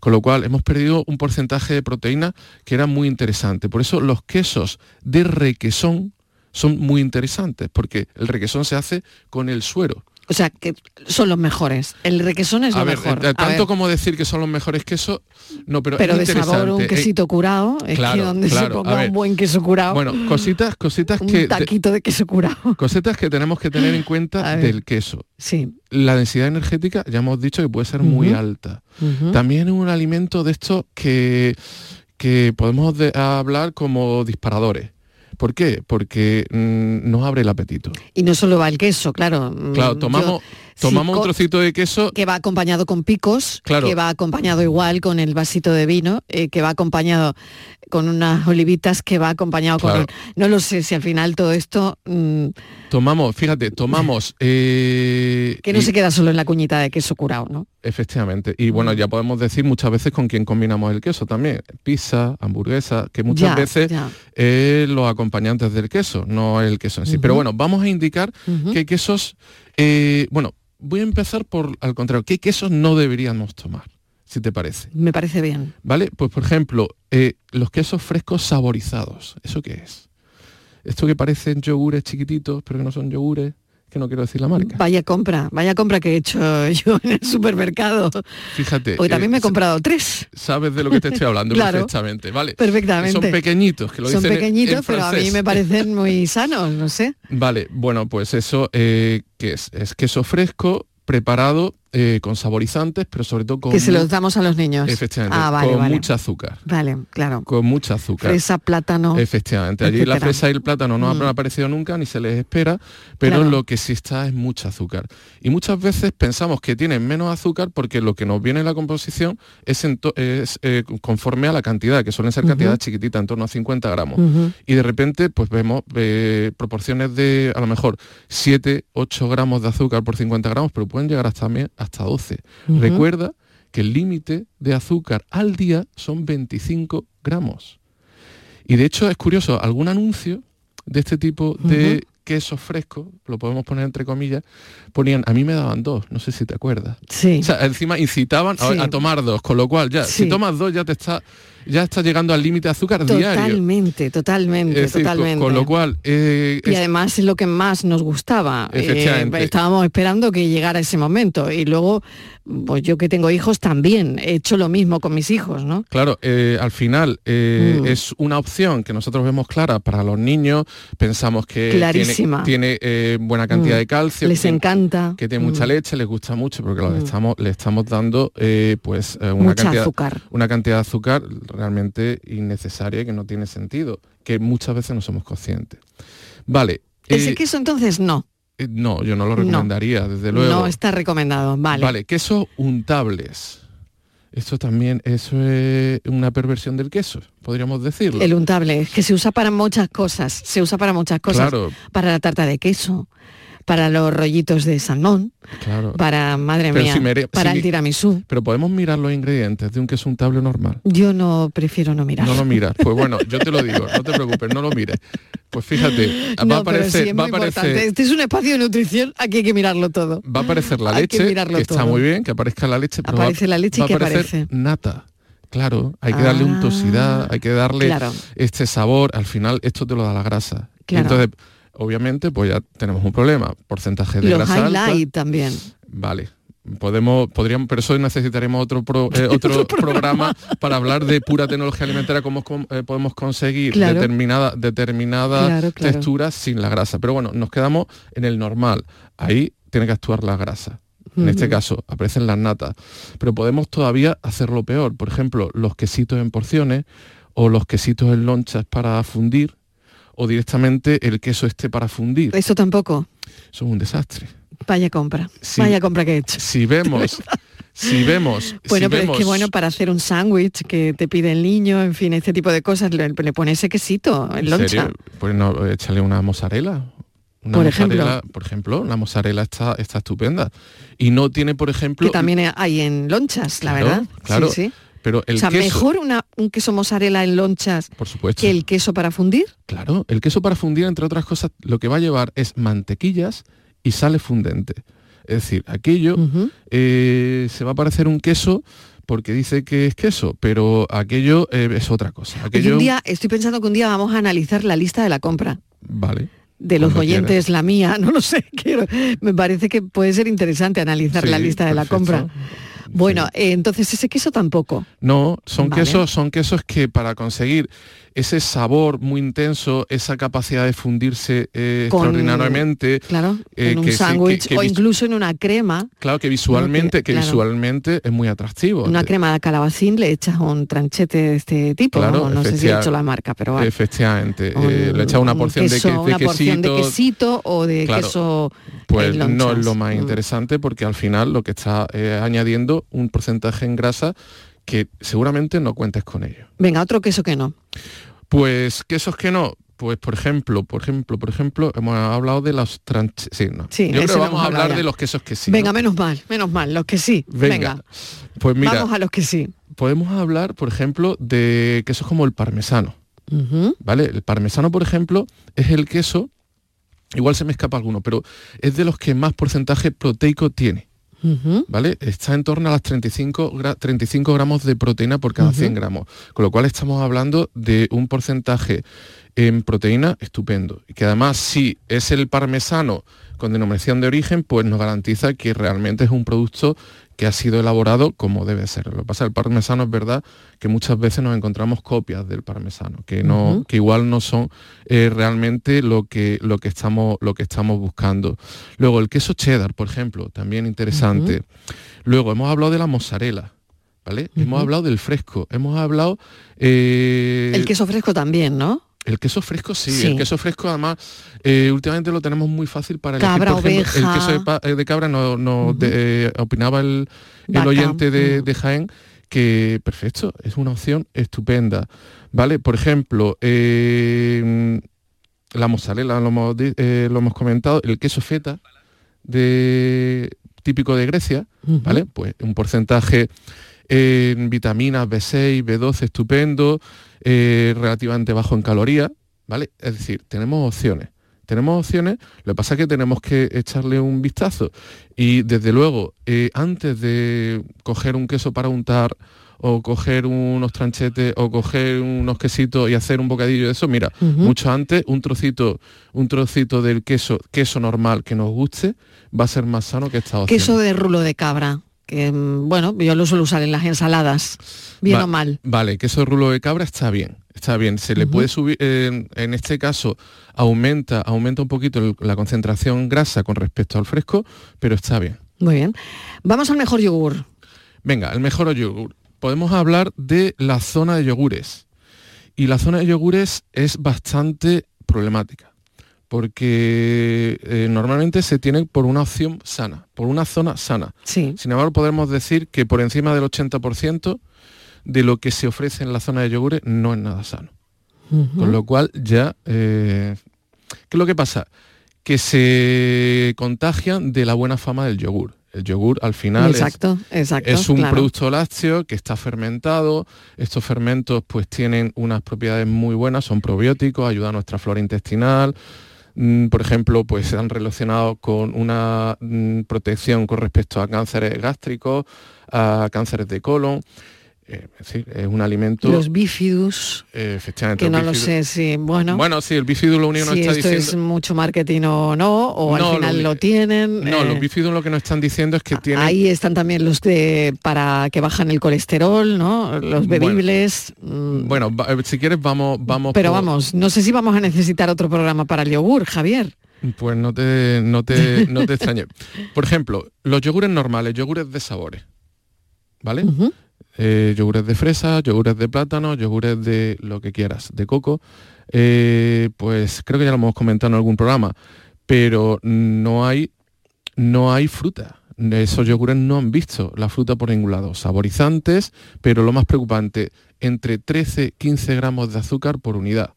Con lo cual hemos perdido un porcentaje de proteína que era muy interesante. Por eso los quesos de requesón son muy interesantes, porque el requesón se hace con el suero. O sea, que son los mejores. El requesón es lo mejor. tanto como decir que son los mejores quesos, no, pero Pero de sabor un quesito curado, es que donde se ponga un buen queso curado. Bueno, cositas, cositas un que taquito de queso curado. Cositas que tenemos que tener en cuenta del queso. Sí. La densidad energética, ya hemos dicho que puede ser muy alta. También es un alimento de estos que que podemos hablar como disparadores. ¿Por qué? Porque mm, nos abre el apetito. Y no solo va el queso, claro. Claro, tomamos, tomamos un trocito de queso. Que va acompañado con picos, que va acompañado igual con el vasito de vino, eh, que va acompañado con unas olivitas, que va acompañado con... No lo sé si al final todo esto... Mm, tomamos, fíjate, tomamos... Eh, que no se queda solo en la cuñita de queso curado, ¿no? Efectivamente. Y bueno, mm. ya podemos decir muchas veces con quién combinamos el queso también. Pizza, hamburguesa, que muchas veces es los acompañantes del queso, no el queso en sí. Pero bueno, vamos a indicar que quesos... Eh, bueno, voy a empezar por, al contrario, ¿qué quesos no deberíamos tomar? Si te parece. Me parece bien. ¿Vale? Pues por ejemplo, eh, los quesos frescos saborizados. ¿Eso qué es? Esto que parecen yogures chiquititos, pero que no son yogures que no quiero decir la marca. Vaya compra, vaya compra que he hecho yo en el supermercado. Fíjate. Hoy también me he eh, comprado tres. Sabes de lo que te estoy hablando perfectamente, ¿vale? Perfectamente. Son pequeñitos, que lo Son pequeñitos, pero a mí me parecen muy sanos, no sé. Vale, bueno, pues eso, eh, que es? Es queso fresco preparado eh, con saborizantes, pero sobre todo con... Que se los damos a los niños. Efectivamente, ah, con mucha azúcar. Vale, claro. Con mucha azúcar. Fresa, plátano. Efectivamente, allí la fresa y el plátano no han mm. aparecido nunca, ni se les espera, pero lo que sí está es mucha azúcar. Y muchas veces pensamos que tienen menos azúcar porque lo que nos viene en la composición es, es eh, conforme a la cantidad, que suelen ser cantidades chiquititas, en torno a 50 gramos. Y de repente, pues vemos eh, proporciones de, a lo mejor, 7, 8 gramos de azúcar por 50 gramos, pero pueden llegar hasta, hasta 12. Recuerda que el límite de azúcar al día son 25 gramos. Y de hecho es curioso, algún anuncio de este tipo de queso fresco, lo podemos poner entre comillas, ponían, a mí me daban dos, no sé si te acuerdas. Sí. O sea, encima incitaban a, tomar dos, con lo cual ya, si tomas dos ya te está ya está llegando al límite de azúcar diario. Totalmente, totalmente, totalmente. Con, lo cual... Eh, y además es lo que más nos gustaba. Eh, estábamos esperando que llegara ese momento y luego, pues yo que tengo hijos también he hecho lo mismo con mis hijos, ¿no? Claro, eh, al final mm. es una opción que nosotros vemos clara para los niños, pensamos que tiene, buena cantidad mm. de calcio. Les encanta. Que tiene mucha mm. leche, les gusta mucho porque lo estamos, le estamos dando pues una, cantidad, azúcar. una cantidad de azúcar realmente innecesaria y que no tiene sentido, que muchas veces no somos conscientes. Vale. Ese eh, queso entonces no. Eh, no, yo no lo recomendaría, desde luego. No está recomendado, vale. Vale, queso untables. Esto también eso es una perversión del queso, podríamos decirlo. El untable, que se usa para muchas cosas, se usa para muchas cosas. Claro. Para la tarta de queso, para los rollitos de salmón, para, madre mía, para el tiramisú. Pero podemos mirar los ingredientes de un queso untable normal. Yo no prefiero no mirar. No lo miras. Pues bueno, yo te lo digo, no te preocupes, no lo mires. Pues fíjate, va a sí, aparecer, es va a aparecer, Este es un espacio de nutrición, aquí hay que mirarlo todo. va a aparecer la Hay que leche, mirarlo que está todo. muy bien, que aparezca la leche, pero Aparece va, la leche y va a ¿qué aparecer aparece? nata. Claro, hay que darle Ah, untuosidad, hay que darle claro. este sabor. Al final, esto te lo da la grasa. Claro. entonces, obviamente, pues ya tenemos un problema. Porcentaje de Los grasa alta. highlight también. Vale. Podemos, podríamos, pero eso necesitaremos otro, pro- eh, otro programa para hablar de pura tecnología alimentaria, cómo eh, podemos conseguir Claro. determinada, determinada Claro, claro. textura sin la grasa. Pero bueno, nos quedamos en el normal. Ahí tiene que actuar la grasa. En este caso, aparecen las natas. Pero podemos todavía hacerlo peor. Por ejemplo, los quesitos en porciones o los quesitos en lonchas para fundir o directamente el queso este para fundir. Eso tampoco. Eso es un desastre. Vaya compra. Vaya compra que he hecho. Si vemos, si vemos, Bueno, si pero vemos, es que bueno, para hacer un sándwich que te pide el niño, en fin, este tipo de cosas, le, le pone ese quesito en ¿en loncha. serio? Pues no, échale una mozzarella. Una Por ejemplo. por ejemplo, la mozzarella está, está estupenda. Y no tiene, por ejemplo, Que también hay en lonchas, la Claro, verdad. claro. Sí, sí. pero el o sea, queso, mejor una, un queso mozzarella en lonchas por supuesto. que el queso para fundir. Claro, el queso para fundir, entre otras cosas, lo que va a llevar es mantequillas y sale fundente. Es decir, aquello eh, se va a parecer un queso porque dice que es queso, pero aquello eh, es otra cosa. Aquello, un día, estoy pensando que un día vamos a analizar la lista de la compra. vale. De los oyentes, quieras. la mía, no lo sé, quiero, me parece que puede ser interesante analizar Sí, la lista de la compra. Bueno, eh, entonces ese queso tampoco. No, son Vale. quesos, son quesos que para conseguir ese sabor muy intenso, esa capacidad de fundirse eh, Con- extraordinariamente, Claro, Eh, en un que sí, sándwich o incluso en una crema. claro que visualmente, que claro. visualmente es muy atractivo. Una crema de calabacín le echas un tranchete de este tipo. Claro, no sé si he hecho la marca, pero bueno. Efectivamente, Un- eh, le echa una un porción de, queso- que- de una porción de quesito, quesito o de Claro, queso pues no es lo más Mm. interesante porque al final lo que está eh, un porcentaje en grasa que seguramente no cuentes con ello. Venga, otro queso que no. Pues quesos que no, pues por ejemplo, por ejemplo, por ejemplo, hemos hablado de los tranches. Sí, no. Sí, Yo creo que vamos a hablar ya. de los quesos que sí. Venga, ¿no? menos mal, menos mal, los que sí. Venga. Venga, Pues mira, vamos a los que sí. podemos hablar, por ejemplo, de quesos como el parmesano. ¿Vale? El parmesano, por ejemplo, es el queso, igual se me escapa alguno, pero es de los que más porcentaje proteico tiene. ¿Vale? Está en torno a las 35, gra- 35 gramos de proteína por cada 100 gramos, con lo cual estamos hablando de un porcentaje en proteína estupendo. Y que además, si es el parmesano con denominación de origen, pues nos garantiza que realmente es un producto que ha sido elaborado como debe ser. Lo que pasa, el parmesano es verdad que muchas veces nos encontramos copias del parmesano, que, no, que igual no son eh, realmente lo que, lo, que estamos, lo que estamos buscando. Luego, el queso cheddar, por ejemplo, también interesante. Luego, hemos hablado de la mozzarella. ¿Vale? Hemos hablado del fresco, hemos hablado... eh, El queso fresco también, ¿no? El queso fresco sí, Sí. el queso fresco además eh, últimamente lo tenemos muy fácil para elegir, Cabra, ejemplo, oveja. el queso de, eh, de cabra no, no de- eh, opinaba el, el oyente de, mm. de Jaén que perfecto, es una opción estupenda. ¿Vale? Por ejemplo, eh, la mozzarella lo hemos, di- lo hemos comentado, el queso feta de, típico de Grecia. ¿vale? Pues un porcentaje en vitaminas B6, B12 estupendo, eh, relativamente bajo en calorías, ¿vale? Es decir, tenemos opciones. Tenemos opciones, lo que pasa es que tenemos que echarle un vistazo. Y desde luego, eh, antes de coger un queso para untar, o coger unos tranchetes, o coger unos quesitos y hacer un bocadillo de eso, mira, mucho antes, un trocito, un trocito del queso, queso normal que nos guste, va a ser más sano que esta opción. Queso de rulo de cabra, que bueno, yo lo suelo usar en las ensaladas, bien Va- o mal. Vale, queso de rulo de cabra está bien, está bien. Se le puede subir, eh, en este caso aumenta, aumenta un poquito el- la concentración grasa con respecto al fresco, pero está bien. Muy bien. Vamos al mejor yogur. Venga, el mejor yogur. Podemos hablar de la zona de yogures. Y la zona de yogures es bastante problemática, porque eh, normalmente se tiene por una opción sana, por una zona sana. Sí. Sin embargo, podemos decir que por encima del 80% de lo que se ofrece en la zona de yogures no es nada sano. Con lo cual ya... eh, ¿Qué es lo que pasa? Que se contagian de la buena fama del yogur. El yogur al final exacto, es, exacto, es un claro. producto lácteo que está fermentado. Estos fermentos pues tienen unas propiedades muy buenas, son probióticos, ayudan a nuestra flora intestinal. Mm, Por ejemplo, pues se han relacionado con una mm, protección con respecto a cánceres gástricos, a cánceres de colon. Eh, es decir, es un alimento... Los bífidus, eh, efectivamente, que no lo sé si, bueno, Bueno, sí, el bífido lo único que si está esto diciendo... es mucho marketing o no, o No, al final lo- lo, tienen. No, eh, los bífidos lo que nos están diciendo es que tienen... Ahí están también los de para que bajan el colesterol, ¿no? Los bebibles. mm, Bueno, eh, si quieres vamos, vamos pero por- vamos, no sé si vamos a necesitar otro programa para el yogur, Javier. Pues no te, no te, no te extrañe. Por ejemplo, los yogures normales, yogures de sabores. ¿Vale? Eh, yogures de fresa, yogures de plátano, yogures de lo que quieras, de coco. Eh, pues creo que ya lo hemos comentado en algún programa, pero no hay, no hay fruta. Esos yogures no han visto la fruta por ningún lado. Saborizantes, pero lo más preocupante, entre 13-15 gramos de azúcar por unidad.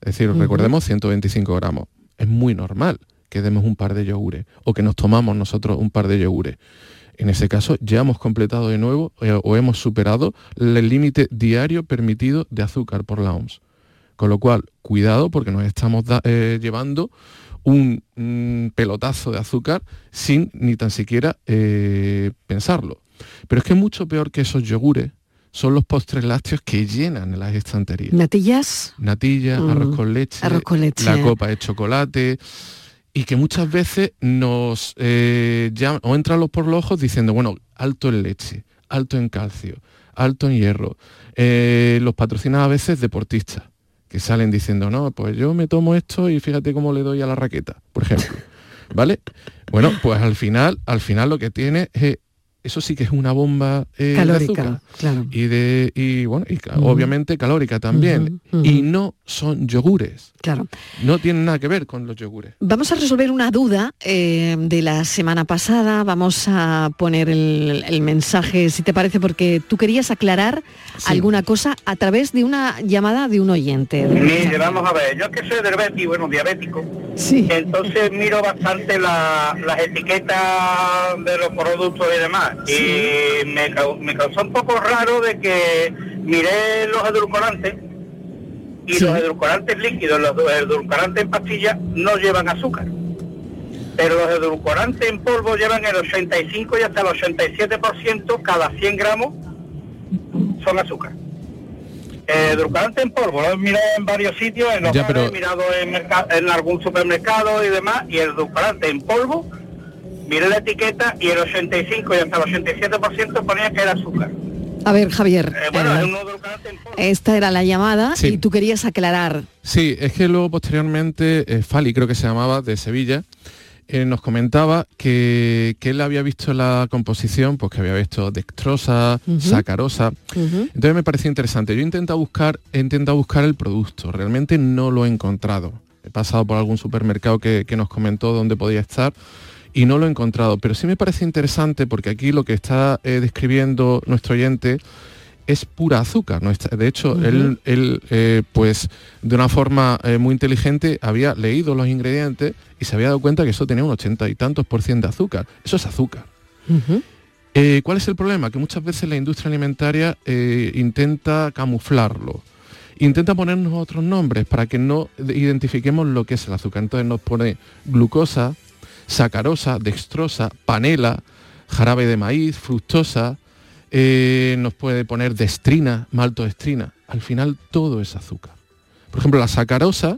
Es decir, recordemos 125 gramos. Es muy normal que demos un par de yogures o que nos tomamos nosotros un par de yogures. En ese caso ya hemos completado de nuevo eh, o hemos superado el límite diario permitido de azúcar por la OMS. Con lo cual, cuidado porque nos estamos da- eh, llevando un, mm, pelotazo de azúcar sin ni tan siquiera eh, pensarlo. Pero es que mucho peor que esos yogures son los postres lácteos que llenan las estanterías Natillas, natilla, Mm, arroz con leche, arroz con leche. la copa de chocolate y que muchas veces nos eh, o entran los por los ojos diciendo, bueno, alto en leche, alto en calcio, alto en hierro. Eh, los patrocinan a veces deportistas que salen diciendo, no, pues yo me tomo esto y fíjate cómo le doy a la raqueta, por ejemplo. ¿Vale? Bueno, pues al final, al final lo que tiene es, eso sí que es una bomba eh, de calórica, azúcar claro. y de y bueno y obviamente calórica también y no son yogures Claro. no tienen nada que ver con los yogures Vamos a resolver una duda eh, de la semana pasada. Vamos a poner el, el mensaje, si te parece, porque tú querías aclarar Sí. alguna cosa a través de una llamada de un oyente. Mire, vamos a ver, yo que soy diabético, bueno, diabético, Sí. entonces miro bastante la- las etiquetas de los productos y demás. Y me, cau- me causó un poco raro de que miré los edulcorantes y Sí. los edulcorantes líquidos, los edulcorantes en pastillas no llevan azúcar. Pero los edulcorantes en polvo llevan el 85 y hasta el 87% cada 100 gramos son azúcar. Eh, edulcorante en polvo, lo he mirado en varios sitios, en los Ya, bares, pero- he mirado en algún supermercado y demás, y el edulcorante en polvo, miré la etiqueta y el 85 y hasta el 87% ponía que era azúcar. A ver, Javier, Eh, bueno, eh, esta era la llamada Sí. y tú querías aclarar. sí es que luego posteriormente eh, Fali creo que se llamaba de Sevilla eh, nos comentaba que, que él había visto la composición pues que había visto dextrosa sacarosa. Entonces me pareció interesante. Yo he intentado buscar, he intentado buscar el producto. Realmente no lo he encontrado. He pasado por algún supermercado que, que nos comentó dónde podía estar y no lo he encontrado. Pero sí me parece interesante porque aquí lo que está eh, describiendo nuestro oyente es pura azúcar. ¿no? De hecho, él, él, eh, pues de una forma eh, muy inteligente había leído los ingredientes y se había dado cuenta que eso tenía un ochenta y tantos por ciento de azúcar. Eso es azúcar. Eh, ¿Cuál es el problema? Que muchas veces la industria alimentaria intenta camuflarlo. Intenta ponernos otros nombres para que no identifiquemos lo que es el azúcar. Entonces nos pone glucosa, sacarosa, dextrosa, panela, jarabe de maíz, fructosa, eh, nos puede poner destrina, maltodestrina. Al final todo es azúcar. Por ejemplo, la sacarosa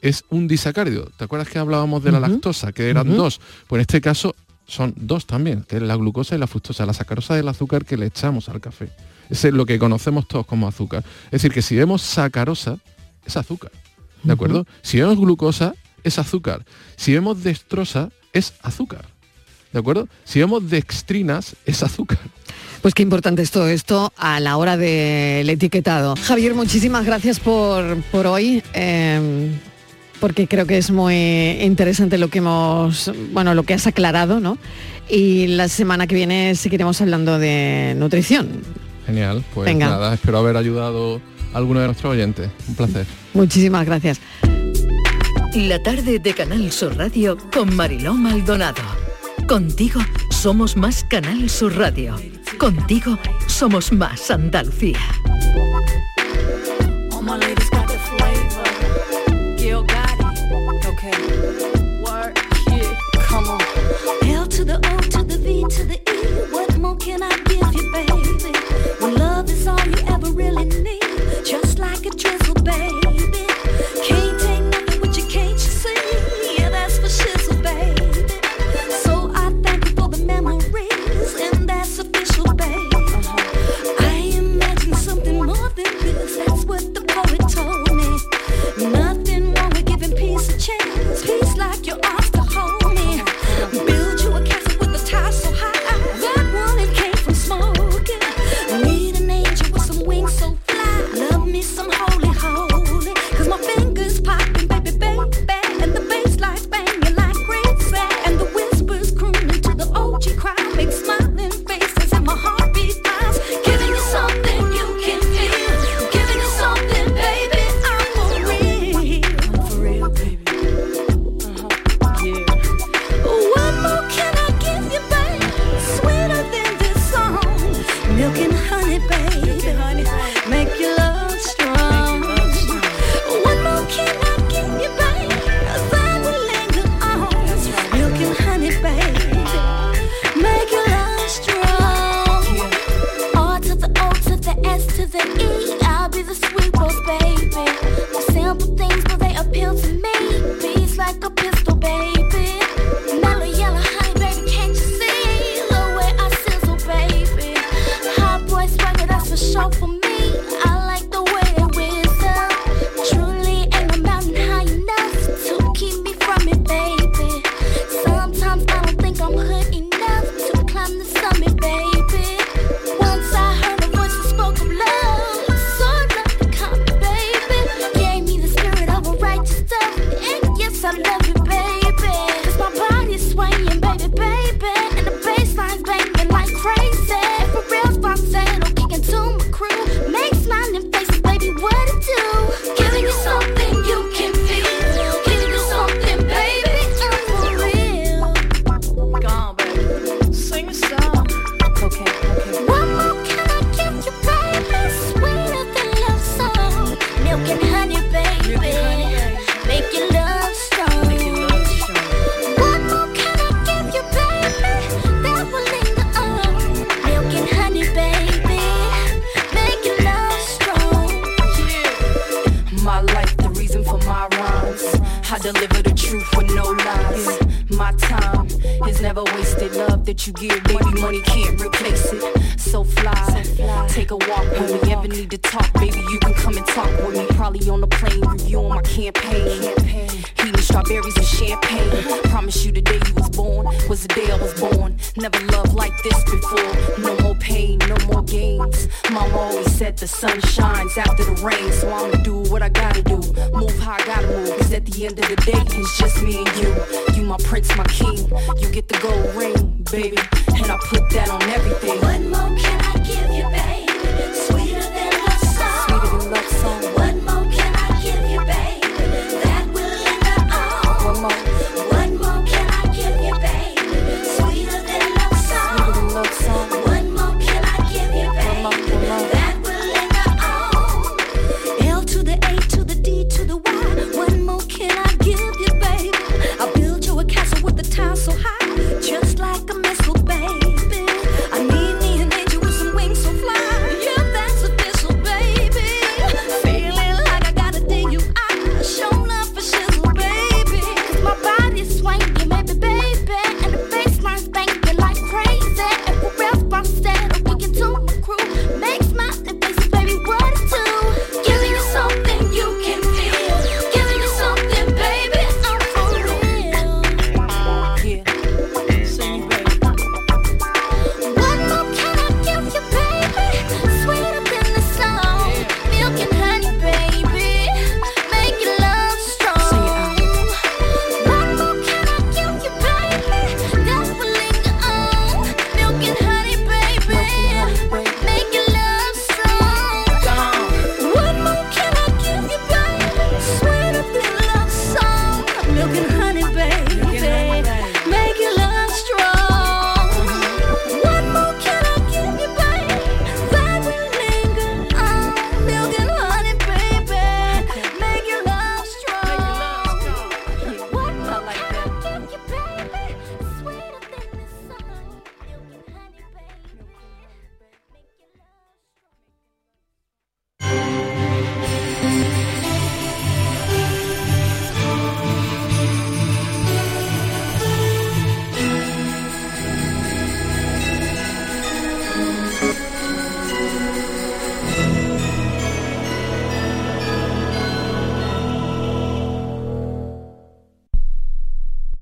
es un disacárido. ¿Te acuerdas que hablábamos de la lactosa, que eran dos? Pues en este caso son dos también, que es la glucosa y la fructosa. La sacarosa es el azúcar que le echamos al café. Ese es lo que conocemos todos como azúcar. Es decir, que si vemos sacarosa, es azúcar. ¿De acuerdo? Si vemos glucosa, es azúcar. Si vemos dextrosa, es azúcar. ¿De acuerdo? Si vemos dextrinas, es azúcar. Pues qué importante es todo esto a la hora del etiquetado. Javier, muchísimas gracias por, por hoy. eh, porque creo que es muy interesante lo que hemos, bueno, lo que has aclarado, ¿no? Y la semana que viene seguiremos hablando de nutrición. Genial. Pues Venga. nada, espero haber ayudado a alguno de nuestros oyentes. Un placer. Muchísimas gracias. La tarde de Canal Sur Radio con Mariló Maldonado. Contigo somos más Canal Sur Radio. Contigo somos más Andalucía.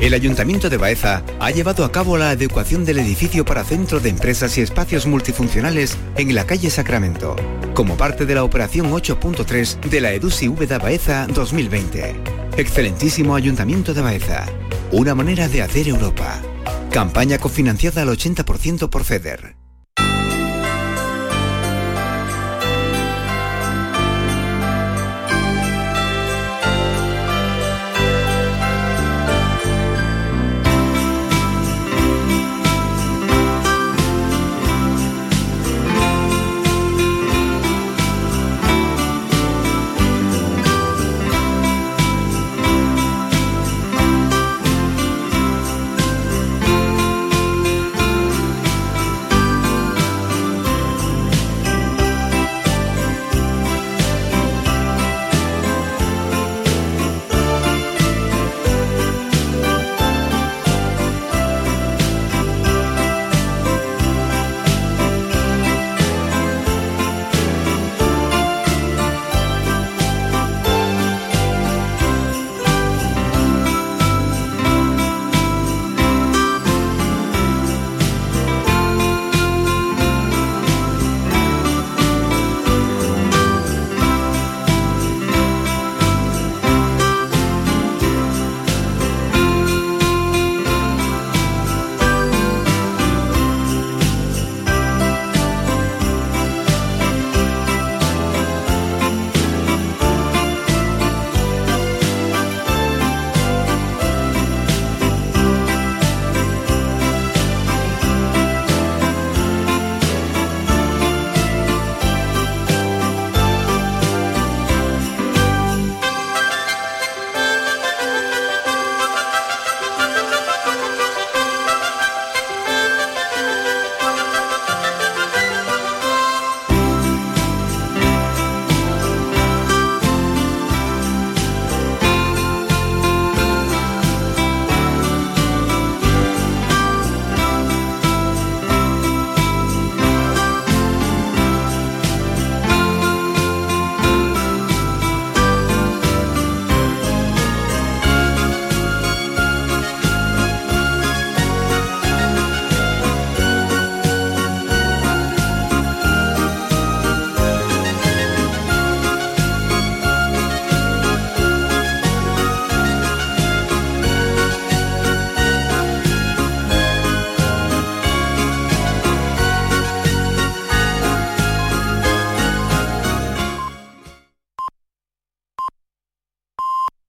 El Ayuntamiento de Baeza ha llevado a cabo la adecuación del edificio para centro de empresas y espacios multifuncionales en la calle Sacramento, como parte de la operación 8.3 de la EDUSI Baeza 2020. Excelentísimo Ayuntamiento de Baeza. Una manera de hacer Europa. Campaña cofinanciada al 80% por FEDER.